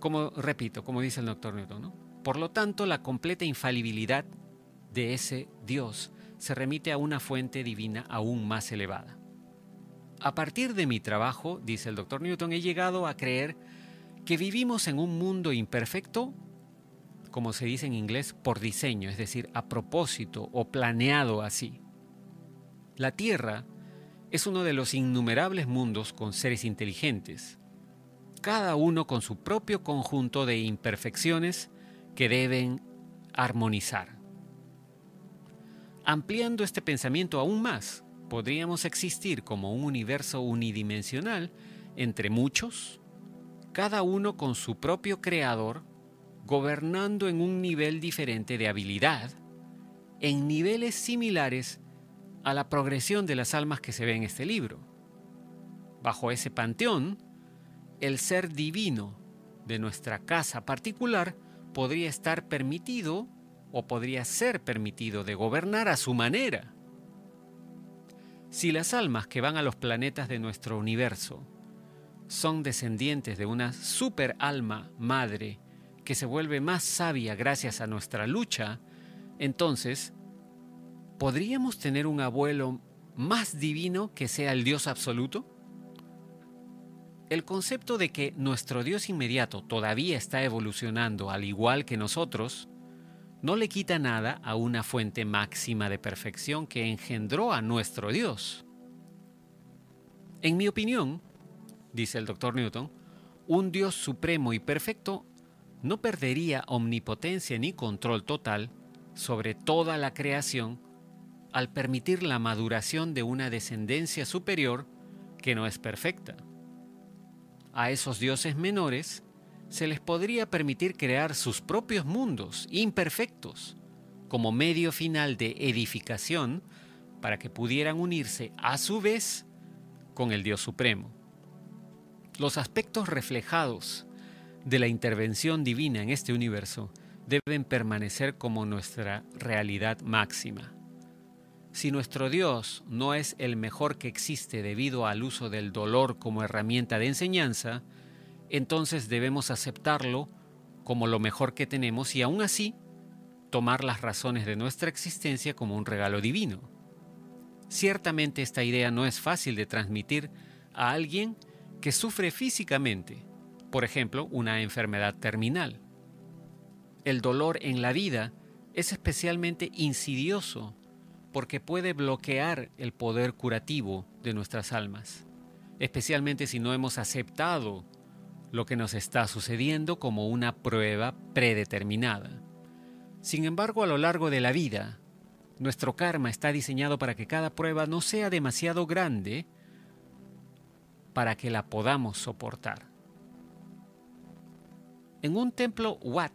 Como repito, como dice el doctor Newton, ¿no? Por lo tanto, la completa infalibilidad de ese Dios se remite a una fuente divina aún más elevada. A partir de mi trabajo, dice el doctor Newton, he llegado a creer que vivimos en un mundo imperfecto, como se dice en inglés, por diseño, es decir, a propósito o planeado así. La Tierra es uno de los innumerables mundos con seres inteligentes, cada uno con su propio conjunto de imperfecciones que deben armonizar. Ampliando este pensamiento aún más, podríamos existir como un universo unidimensional entre muchos, cada uno con su propio creador, gobernando en un nivel diferente de habilidad, en niveles similares a la progresión de las almas que se ve en este libro. Bajo ese panteón, el ser divino de nuestra casa particular podría estar permitido o podría ser permitido de gobernar a su manera. Si las almas que van a los planetas de nuestro universo son descendientes de una super alma madre que se vuelve más sabia gracias a nuestra lucha, entonces, ¿podríamos tener un abuelo más divino que sea el Dios absoluto? El concepto de que nuestro Dios inmediato todavía está evolucionando al igual que nosotros, no le quita nada a una fuente máxima de perfección que engendró a nuestro Dios. En mi opinión, dice el doctor Newton, un Dios supremo y perfecto no perdería omnipotencia ni control total sobre toda la creación al permitir la maduración de una descendencia superior que no es perfecta a esos dioses menores se les podría permitir crear sus propios mundos imperfectos como medio final de edificación para que pudieran unirse a su vez con el Dios Supremo. Los aspectos reflejados de la intervención divina en este universo deben permanecer como nuestra realidad máxima. Si nuestro Dios no es el mejor que existe debido al uso del dolor como herramienta de enseñanza, entonces debemos aceptarlo como lo mejor que tenemos y aún así tomar las razones de nuestra existencia como un regalo divino. Ciertamente esta idea no es fácil de transmitir a alguien que sufre físicamente, por ejemplo, una enfermedad terminal. El dolor en la vida es especialmente insidioso porque puede bloquear el poder curativo de nuestras almas, especialmente si no hemos aceptado lo que nos está sucediendo como una prueba predeterminada. Sin embargo, a lo largo de la vida, nuestro karma está diseñado para que cada prueba no sea demasiado grande para que la podamos soportar. En un templo Wat,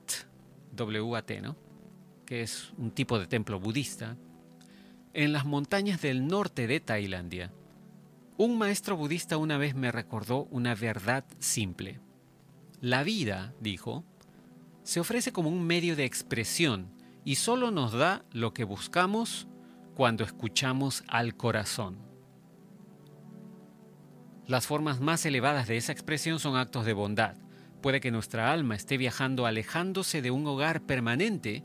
W-A-T, ¿no? que es un tipo de templo budista, en las montañas del norte de Tailandia, un maestro budista una vez me recordó una verdad simple. La vida, dijo, se ofrece como un medio de expresión y solo nos da lo que buscamos cuando escuchamos al corazón. Las formas más elevadas de esa expresión son actos de bondad. Puede que nuestra alma esté viajando alejándose de un hogar permanente,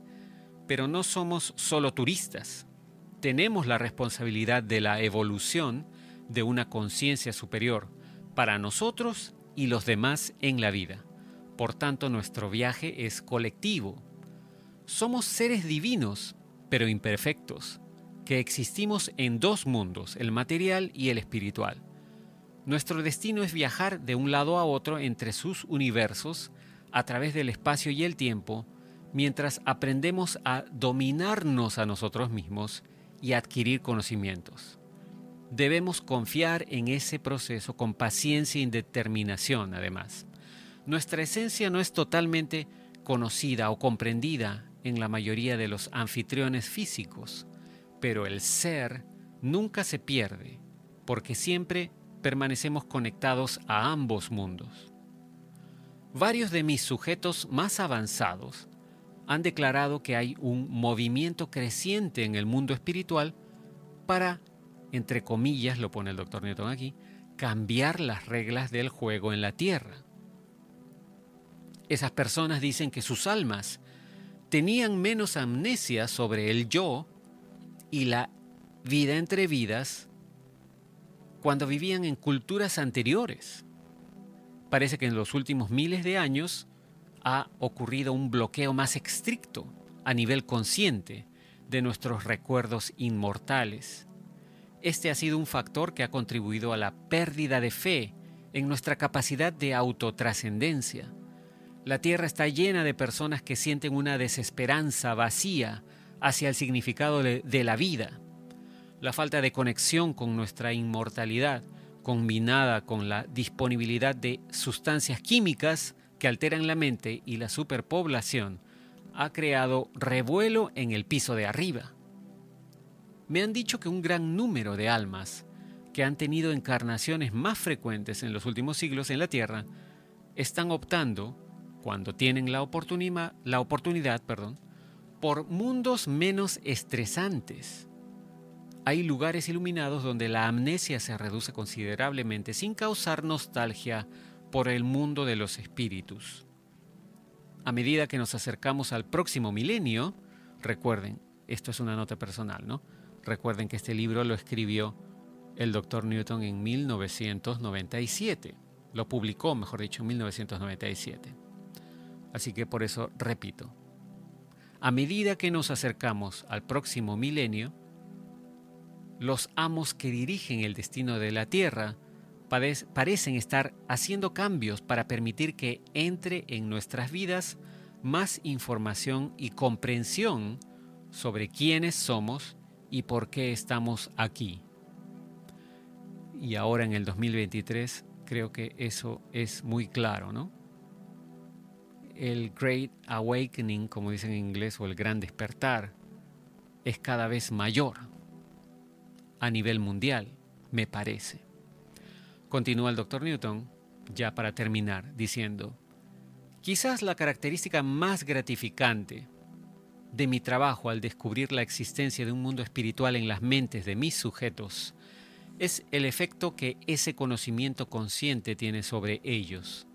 pero no somos solo turistas tenemos la responsabilidad de la evolución de una conciencia superior para nosotros y los demás en la vida. Por tanto, nuestro viaje es colectivo. Somos seres divinos, pero imperfectos, que existimos en dos mundos, el material y el espiritual. Nuestro destino es viajar de un lado a otro entre sus universos, a través del espacio y el tiempo, mientras aprendemos a dominarnos a nosotros mismos y adquirir conocimientos. Debemos confiar en ese proceso con paciencia y determinación, además. Nuestra esencia no es totalmente conocida o comprendida en la mayoría de los anfitriones físicos, pero el ser nunca se pierde, porque siempre permanecemos conectados a ambos mundos. Varios de mis sujetos más avanzados han declarado que hay un movimiento creciente en el mundo espiritual para, entre comillas, lo pone el doctor Newton aquí, cambiar las reglas del juego en la Tierra. Esas personas dicen que sus almas tenían menos amnesia sobre el yo y la vida entre vidas cuando vivían en culturas anteriores. Parece que en los últimos miles de años ha ocurrido un bloqueo más estricto a nivel consciente de nuestros recuerdos inmortales. Este ha sido un factor que ha contribuido a la pérdida de fe en nuestra capacidad de autotrascendencia. La Tierra está llena de personas que sienten una desesperanza vacía hacia el significado de, la vida. La falta de conexión con nuestra inmortalidad, combinada con la disponibilidad de sustancias químicas que alteran la mente y la superpoblación, ha creado revuelo en el piso de arriba. Me han dicho que un gran número de almas que han tenido encarnaciones más frecuentes en los últimos siglos en la Tierra están optando, cuando tienen la oportunidad, la oportunidad por mundos menos estresantes. Hay lugares iluminados donde la amnesia se reduce considerablemente sin causar nostalgia por el mundo de los espíritus. A medida que nos acercamos al próximo milenio, recuerden, esto es una nota personal, ¿no? Recuerden que este libro lo escribió el doctor Newton en 1997. Lo publicó, mejor dicho, en 1997. Así que por eso repito, a medida que nos acercamos al próximo milenio, los amos que dirigen el destino de la Tierra parecen estar haciendo cambios para permitir que entre en nuestras vidas más información y comprensión sobre quiénes somos y por qué estamos aquí. Y ahora en el 2023 creo que eso es muy claro, ¿no? el Great Awakening, como dicen en inglés, o el Gran Despertar, es cada vez mayor a nivel mundial, me parece. Continúa el doctor Newton, ya para terminar, diciendo, quizás la característica más gratificante de mi trabajo al descubrir la existencia de un mundo espiritual en las mentes de mis sujetos es el efecto que ese conocimiento consciente tiene sobre ellos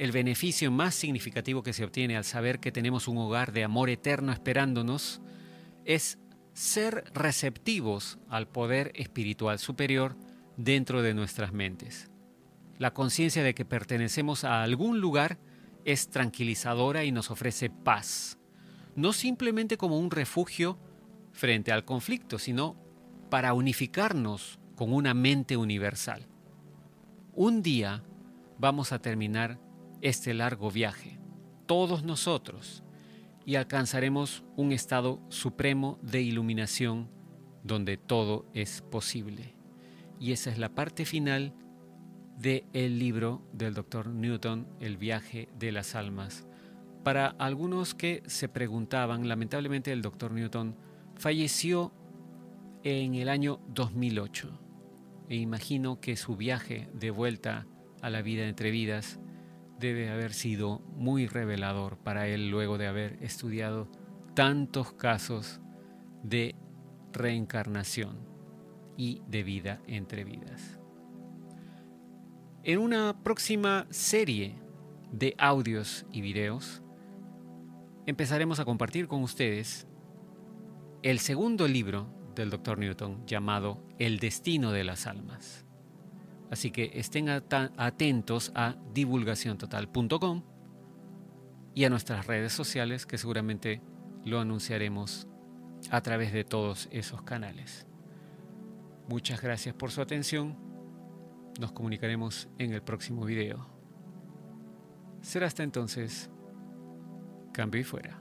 el beneficio más significativo que se obtiene al saber que tenemos un hogar de amor eterno esperándonos es ser receptivos al poder espiritual superior dentro de nuestras mentes. La conciencia de que pertenecemos a algún lugar es tranquilizadora y nos ofrece paz, no simplemente como un refugio frente al conflicto, sino para unificarnos con una mente universal. Un día vamos a terminar este largo viaje, todos nosotros, y alcanzaremos un estado supremo de iluminación donde todo es posible. Y esa es la parte final del el libro del doctor Newton, El viaje de las almas. Para algunos que se preguntaban, lamentablemente el doctor Newton falleció en el año 2008 e imagino que su viaje de vuelta a la vida entre vidas debe haber sido muy revelador para él luego de haber estudiado tantos casos de reencarnación y de vida entre vidas. En una próxima serie de audios y videos, empezaremos a compartir con ustedes el segundo libro del Dr. Newton llamado El destino de las almas. Así que estén atentos a divulgaciontotal.com y a nuestras redes sociales que seguramente lo anunciaremos a través de todos esos canales. Muchas gracias por su atención. Nos comunicaremos en el próximo video. Será hasta entonces. Cambio y fuera.